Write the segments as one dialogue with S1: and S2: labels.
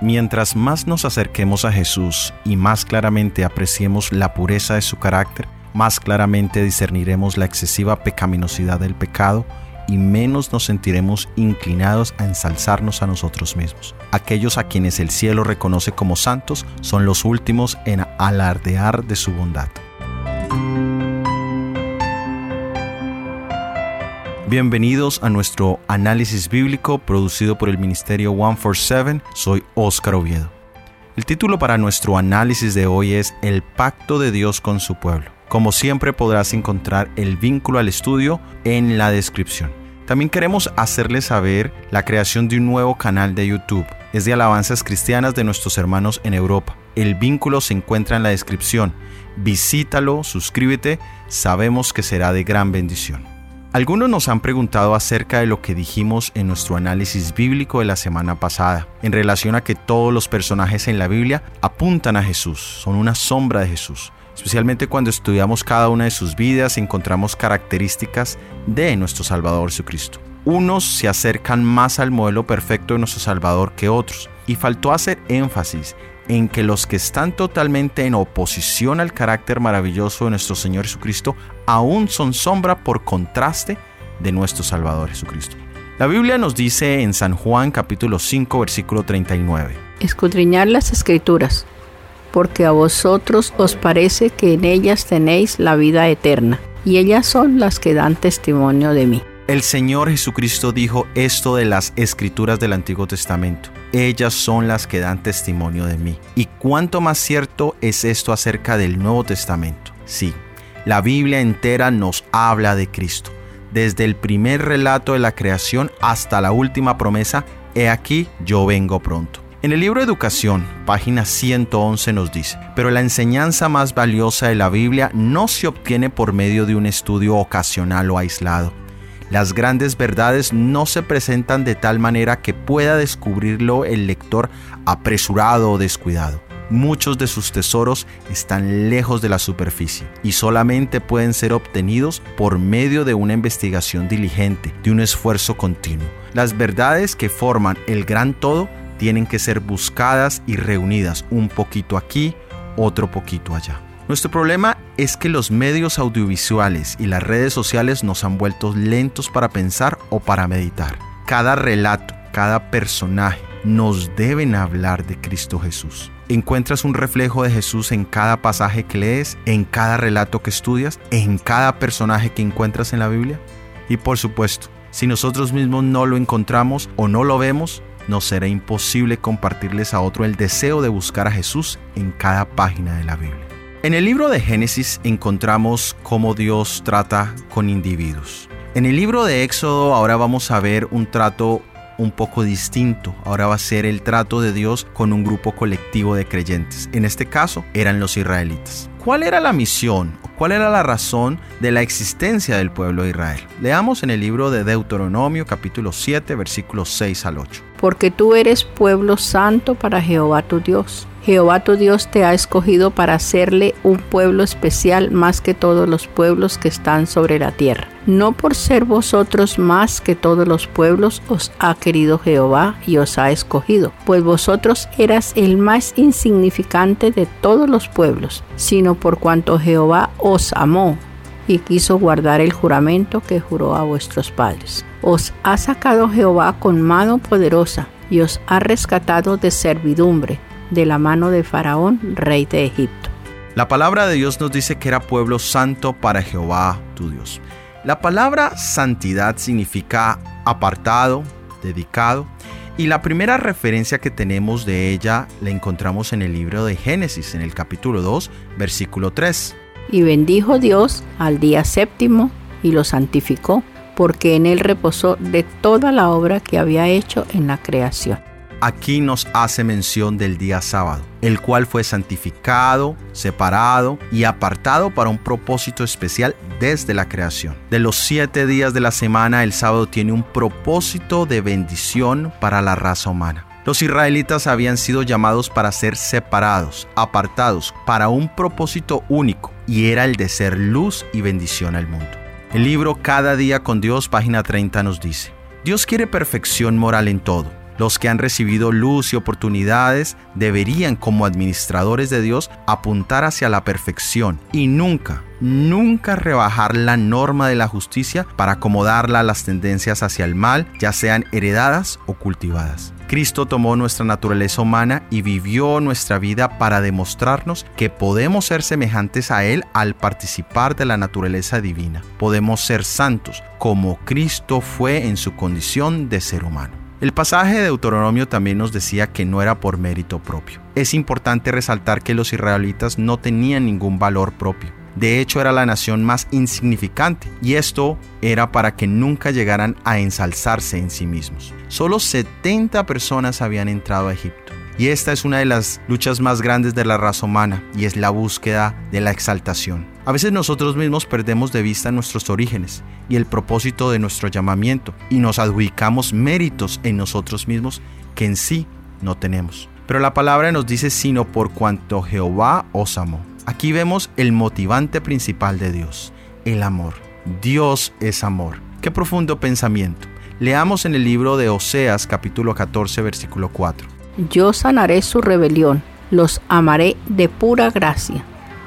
S1: Mientras más nos acerquemos a Jesús y más claramente apreciemos la pureza de su carácter, más claramente discerniremos la excesiva pecaminosidad del pecado y menos nos sentiremos inclinados a ensalzarnos a nosotros mismos. Aquellos a quienes el cielo reconoce como santos son los últimos en alardear de su bondad. Bienvenidos a nuestro análisis bíblico producido por el Ministerio 147. Soy Óscar Oviedo. El título para nuestro análisis de hoy es El pacto de Dios con su pueblo. Como siempre podrás encontrar el vínculo al estudio en la descripción. También queremos hacerles saber la creación de un nuevo canal de YouTube. Es de alabanzas cristianas de nuestros hermanos en Europa. El vínculo se encuentra en la descripción. Visítalo, suscríbete, sabemos que será de gran bendición. Algunos nos han preguntado acerca de lo que dijimos en nuestro análisis bíblico de la semana pasada, en relación a que todos los personajes en la Biblia apuntan a Jesús, son una sombra de Jesús. Especialmente cuando estudiamos cada una de sus vidas encontramos características de nuestro Salvador Jesucristo. Unos se acercan más al modelo perfecto de nuestro Salvador que otros, y faltó hacer énfasis en que los que están totalmente en oposición al carácter maravilloso de nuestro Señor Jesucristo aún son sombra por contraste de nuestro Salvador Jesucristo. La Biblia nos dice en San Juan capítulo 5 versículo 39.
S2: Escudriñar las escrituras, porque a vosotros os parece que en ellas tenéis la vida eterna, y ellas son las que dan testimonio de mí.
S1: El Señor Jesucristo dijo esto de las escrituras del Antiguo Testamento. Ellas son las que dan testimonio de mí. ¿Y cuánto más cierto es esto acerca del Nuevo Testamento? Sí, la Biblia entera nos habla de Cristo. Desde el primer relato de la creación hasta la última promesa, he aquí, yo vengo pronto. En el libro Educación, página 111 nos dice, pero la enseñanza más valiosa de la Biblia no se obtiene por medio de un estudio ocasional o aislado las grandes verdades no se presentan de tal manera que pueda descubrirlo el lector apresurado o descuidado. Muchos de sus tesoros están lejos de la superficie y solamente pueden ser obtenidos por medio de una investigación diligente, de un esfuerzo continuo. Las verdades que forman el gran todo tienen que ser buscadas y reunidas un poquito aquí, otro poquito allá. Nuestro problema es que los medios audiovisuales y las redes sociales nos han vuelto lentos para pensar o para meditar. Cada relato, cada personaje nos deben hablar de Cristo Jesús. ¿Encuentras un reflejo de Jesús en cada pasaje que lees, en cada relato que estudias, en cada personaje que encuentras en la Biblia? Y por supuesto, si nosotros mismos no lo encontramos o no lo vemos, nos será imposible compartirles a otro el deseo de buscar a Jesús en cada página de la Biblia. En el libro de Génesis encontramos cómo Dios trata con individuos. En el libro de Éxodo ahora vamos a ver un trato un poco distinto. Ahora va a ser el trato de Dios con un grupo colectivo de creyentes. En este caso eran los israelitas. ¿Cuál era la misión o cuál era la razón de la existencia del pueblo de Israel? Leamos en el libro de Deuteronomio capítulo 7 versículos 6 al 8.
S2: Porque tú eres pueblo santo para Jehová tu Dios Jehová tu Dios te ha escogido para hacerle un pueblo especial más que todos los pueblos que están sobre la tierra. No por ser vosotros más que todos los pueblos os ha querido Jehová y os ha escogido, pues vosotros eras el más insignificante de todos los pueblos, sino por cuanto Jehová os amó y quiso guardar el juramento que juró a vuestros padres. Os ha sacado Jehová con mano poderosa y os ha rescatado de servidumbre de la mano de Faraón, rey de Egipto.
S1: La palabra de Dios nos dice que era pueblo santo para Jehová tu Dios. La palabra santidad significa apartado, dedicado, y la primera referencia que tenemos de ella la encontramos en el libro de Génesis, en el capítulo 2, versículo 3.
S2: Y bendijo Dios al día séptimo y lo santificó, porque en él reposó de toda la obra que había hecho en la creación
S1: aquí nos hace mención del día sábado, el cual fue santificado, separado y apartado para un propósito especial desde la creación. De los siete días de la semana, el sábado tiene un propósito de bendición para la raza humana. Los israelitas habían sido llamados para ser separados, apartados, para un propósito único, y era el de ser luz y bendición al mundo. El libro Cada día con Dios, página 30, nos dice, Dios quiere perfección moral en todo Los que han recibido luz y oportunidades deberían, como administradores de Dios, apuntar hacia la perfección y nunca, nunca rebajar la norma de la justicia para acomodarla a las tendencias hacia el mal, ya sean heredadas o cultivadas. Cristo tomó nuestra naturaleza humana y vivió nuestra vida para demostrarnos que podemos ser semejantes a Él al participar de la naturaleza divina. Podemos ser santos como Cristo fue en su condición de ser humano. El pasaje de Deuteronomio también nos decía que no era por mérito propio. Es importante resaltar que los israelitas no tenían ningún valor propio. De hecho, era la nación más insignificante y esto era para que nunca llegaran a ensalzarse en sí mismos. Solo 70 personas habían entrado a Egipto. Y esta es una de las luchas más grandes de la raza humana y es la búsqueda de la exaltación. A veces nosotros mismos perdemos de vista nuestros orígenes y el propósito de nuestro llamamiento y nos adjudicamos méritos en nosotros mismos que en sí no tenemos. Pero la palabra nos dice sino por cuanto Jehová os amó. Aquí vemos el motivante principal de Dios, el amor. Dios es amor. Qué profundo pensamiento. Leamos en el libro de Oseas capítulo 14 versículo 4.
S2: Yo sanaré su rebelión, los amaré de pura gracia,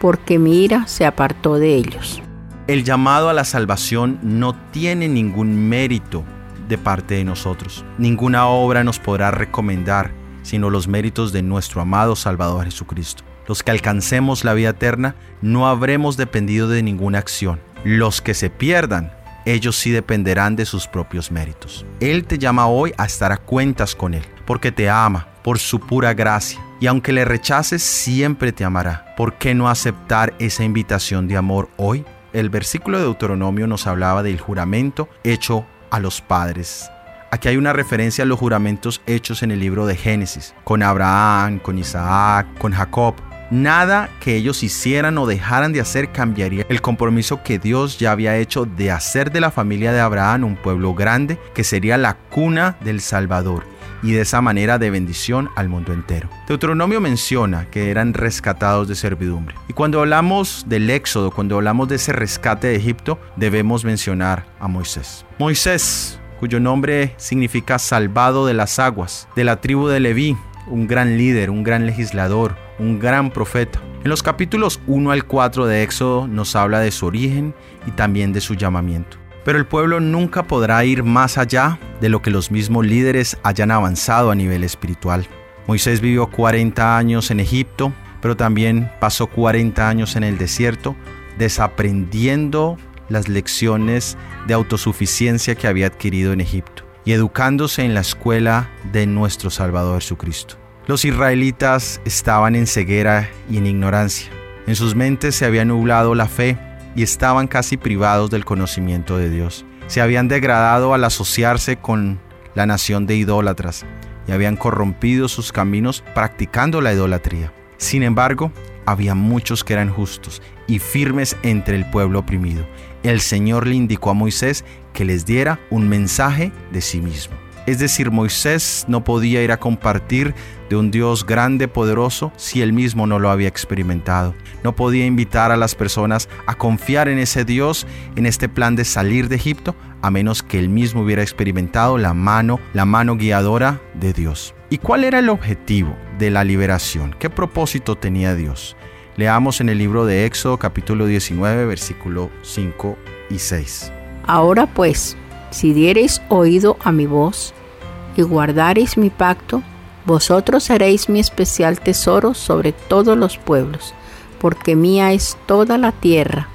S2: porque mi ira se apartó de ellos.
S1: El llamado a la salvación no tiene ningún mérito de parte de nosotros. Ninguna obra nos podrá recomendar, sino los méritos de nuestro amado Salvador Jesucristo los que alcancemos la vida eterna, no habremos dependido de ninguna acción. Los que se pierdan, ellos sí dependerán de sus propios méritos. Él te llama hoy a estar a cuentas con Él, porque te ama, por su pura gracia. Y aunque le rechaces, siempre te amará. ¿Por qué no aceptar esa invitación de amor hoy? El versículo de Deuteronomio nos hablaba del juramento hecho a los padres. Aquí hay una referencia a los juramentos hechos en el libro de Génesis, con Abraham, con Isaac, con Jacob. Nada que ellos hicieran o dejaran de hacer cambiaría el compromiso que Dios ya había hecho de hacer de la familia de Abraham un pueblo grande que sería la cuna del Salvador y de esa manera de bendición al mundo entero. Deuteronomio menciona que eran rescatados de servidumbre. Y cuando hablamos del éxodo, cuando hablamos de ese rescate de Egipto, debemos mencionar a Moisés. Moisés, cuyo nombre significa salvado de las aguas, de la tribu de Leví, un gran líder, un gran legislador, un gran profeta. En los capítulos 1 al 4 de Éxodo nos habla de su origen y también de su llamamiento. Pero el pueblo nunca podrá ir más allá de lo que los mismos líderes hayan avanzado a nivel espiritual. Moisés vivió 40 años en Egipto, pero también pasó 40 años en el desierto, desaprendiendo las lecciones de autosuficiencia que había adquirido en Egipto y educándose en la escuela de nuestro Salvador Jesucristo. Los israelitas estaban en ceguera y en ignorancia. En sus mentes se había nublado la fe y estaban casi privados del conocimiento de Dios. Se habían degradado al asociarse con la nación de idólatras y habían corrompido sus caminos practicando la idolatría. Sin embargo, había muchos que eran justos y firmes entre el pueblo oprimido. El Señor le indicó a Moisés que les diera un mensaje de sí mismo. Es decir, Moisés no podía ir a compartir de un Dios grande, poderoso, si él mismo no lo había experimentado. No podía invitar a las personas a confiar en ese Dios, en este plan de salir de Egipto, a menos que él mismo hubiera experimentado la mano, la mano guiadora de Dios. ¿Y cuál era el objetivo de la liberación? ¿Qué propósito tenía Dios? Leamos en el libro de Éxodo capítulo 19, versículo 5 y 6.
S2: Ahora pues, si diereis oído a mi voz y guardareis mi pacto, vosotros seréis mi especial tesoro sobre todos los pueblos, porque mía es toda la tierra,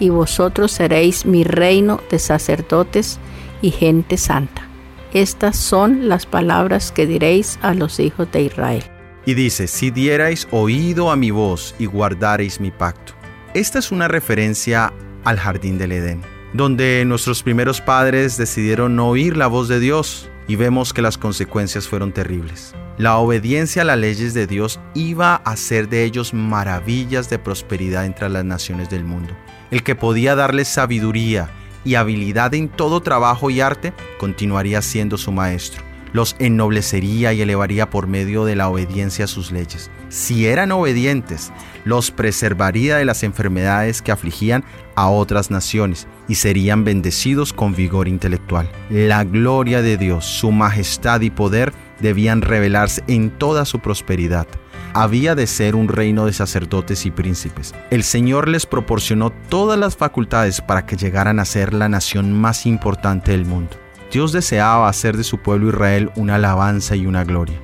S2: y vosotros seréis mi reino de sacerdotes y gente santa. Estas son las palabras que diréis a los hijos de Israel.
S1: Y dice, si dierais oído a mi voz y guardareis mi pacto. Esta es una referencia al jardín del Edén donde nuestros primeros padres decidieron no oír la voz de Dios y vemos que las consecuencias fueron terribles. La obediencia a las leyes de Dios iba a hacer de ellos maravillas de prosperidad entre las naciones del mundo. El que podía darles sabiduría y habilidad en todo trabajo y arte continuaría siendo su maestro. Los ennoblecería y elevaría por medio de la obediencia a sus leyes. Si eran obedientes, los preservaría de las enfermedades que afligían a otras naciones y serían bendecidos con vigor intelectual. La gloria de Dios, su majestad y poder debían revelarse en toda su prosperidad. Había de ser un reino de sacerdotes y príncipes. El Señor les proporcionó todas las facultades para que llegaran a ser la nación más importante del mundo. Dios deseaba hacer de su pueblo Israel una alabanza y una gloria.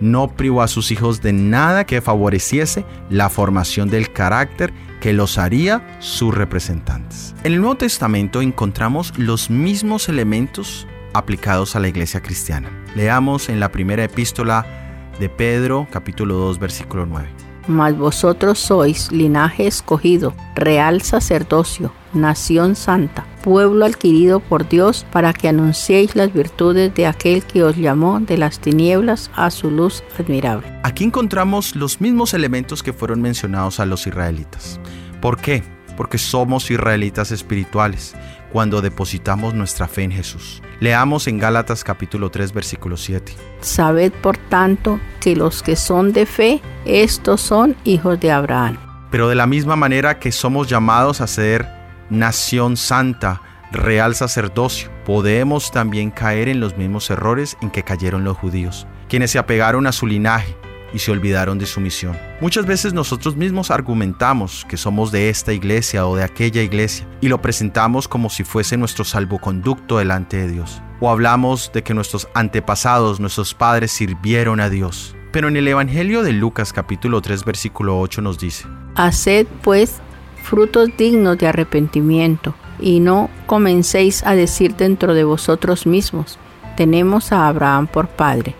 S1: No privó a sus hijos de nada que favoreciese la formación del carácter que los haría sus representantes. En el Nuevo Testamento encontramos los mismos elementos aplicados a la iglesia cristiana. Leamos en la primera epístola de Pedro, capítulo 2, versículo 9.
S2: Mas vosotros sois linaje escogido, real sacerdocio, nación santa, pueblo adquirido por Dios para que anunciéis las virtudes de aquel que os llamó de las tinieblas a su luz admirable.
S1: Aquí encontramos los mismos elementos que fueron mencionados a los israelitas. ¿Por qué? Porque somos israelitas espirituales cuando depositamos nuestra fe en Jesús. Leamos en Gálatas capítulo 3 versículo 7.
S2: Sabed por tanto que los que son de fe, estos son hijos de Abraham.
S1: Pero de la misma manera que somos llamados a ser nación santa, real sacerdocio, podemos también caer en los mismos errores en que cayeron los judíos, quienes se apegaron a su linaje, y se olvidaron de su misión. Muchas veces nosotros mismos argumentamos que somos de esta iglesia o de aquella iglesia y lo presentamos como si fuese nuestro salvoconducto delante de Dios. O hablamos de que nuestros antepasados, nuestros padres sirvieron a Dios. Pero en el Evangelio de Lucas capítulo 3 versículo 8 nos dice,
S2: Haced pues frutos dignos de arrepentimiento y no comencéis a decir dentro de vosotros mismos, tenemos a Abraham por padre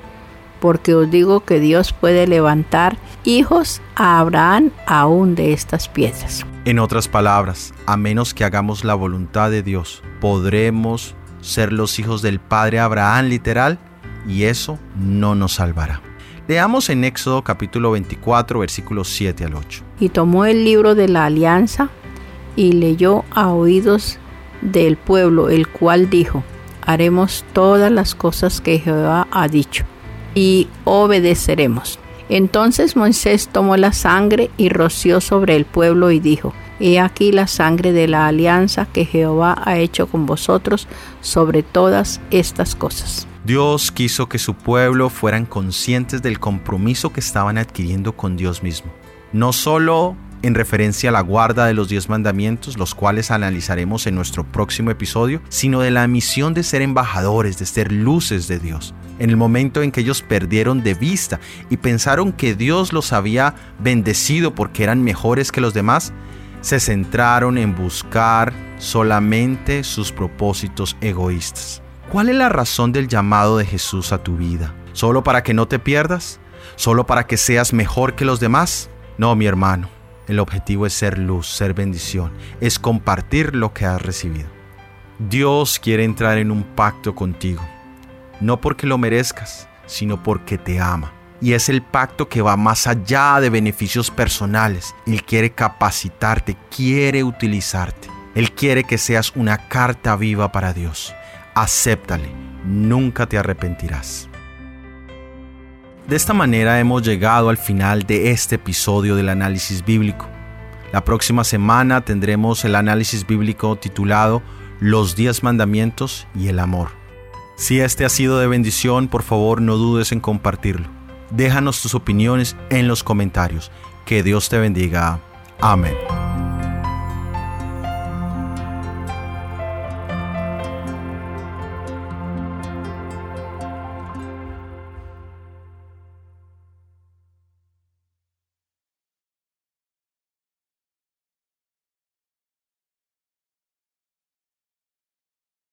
S2: porque os digo que Dios puede levantar hijos a Abraham aún de estas piedras.
S1: En otras palabras, a menos que hagamos la voluntad de Dios, podremos ser los hijos del Padre Abraham literal y eso no nos salvará. Leamos en Éxodo capítulo 24 versículos 7 al 8.
S2: Y tomó el libro de la alianza y leyó a oídos del pueblo, el cual dijo, haremos todas las cosas que Jehová ha dicho y obedeceremos. Entonces Moisés tomó la sangre y roció sobre el pueblo y dijo, He aquí la sangre de la alianza que Jehová ha hecho con vosotros sobre todas estas cosas.
S1: Dios quiso que su pueblo fueran conscientes del compromiso que estaban adquiriendo con Dios mismo. No solo en referencia a la guarda de los diez mandamientos, los cuales analizaremos en nuestro próximo episodio, sino de la misión de ser embajadores, de ser luces de Dios. En el momento en que ellos perdieron de vista y pensaron que Dios los había bendecido porque eran mejores que los demás, se centraron en buscar solamente sus propósitos egoístas. ¿Cuál es la razón del llamado de Jesús a tu vida? ¿Solo para que no te pierdas? ¿Solo para que seas mejor que los demás? No, mi hermano. El objetivo es ser luz, ser bendición, es compartir lo que has recibido. Dios quiere entrar en un pacto contigo, no porque lo merezcas, sino porque te ama. Y es el pacto que va más allá de beneficios personales. Él quiere capacitarte, quiere utilizarte. Él quiere que seas una carta viva para Dios. Acéptale, nunca te arrepentirás. De esta manera hemos llegado al final de este episodio del análisis bíblico. La próxima semana tendremos el análisis bíblico titulado Los diez mandamientos y el amor. Si este ha sido de bendición, por favor no dudes en compartirlo. Déjanos tus opiniones en los comentarios. Que Dios te bendiga. Amén.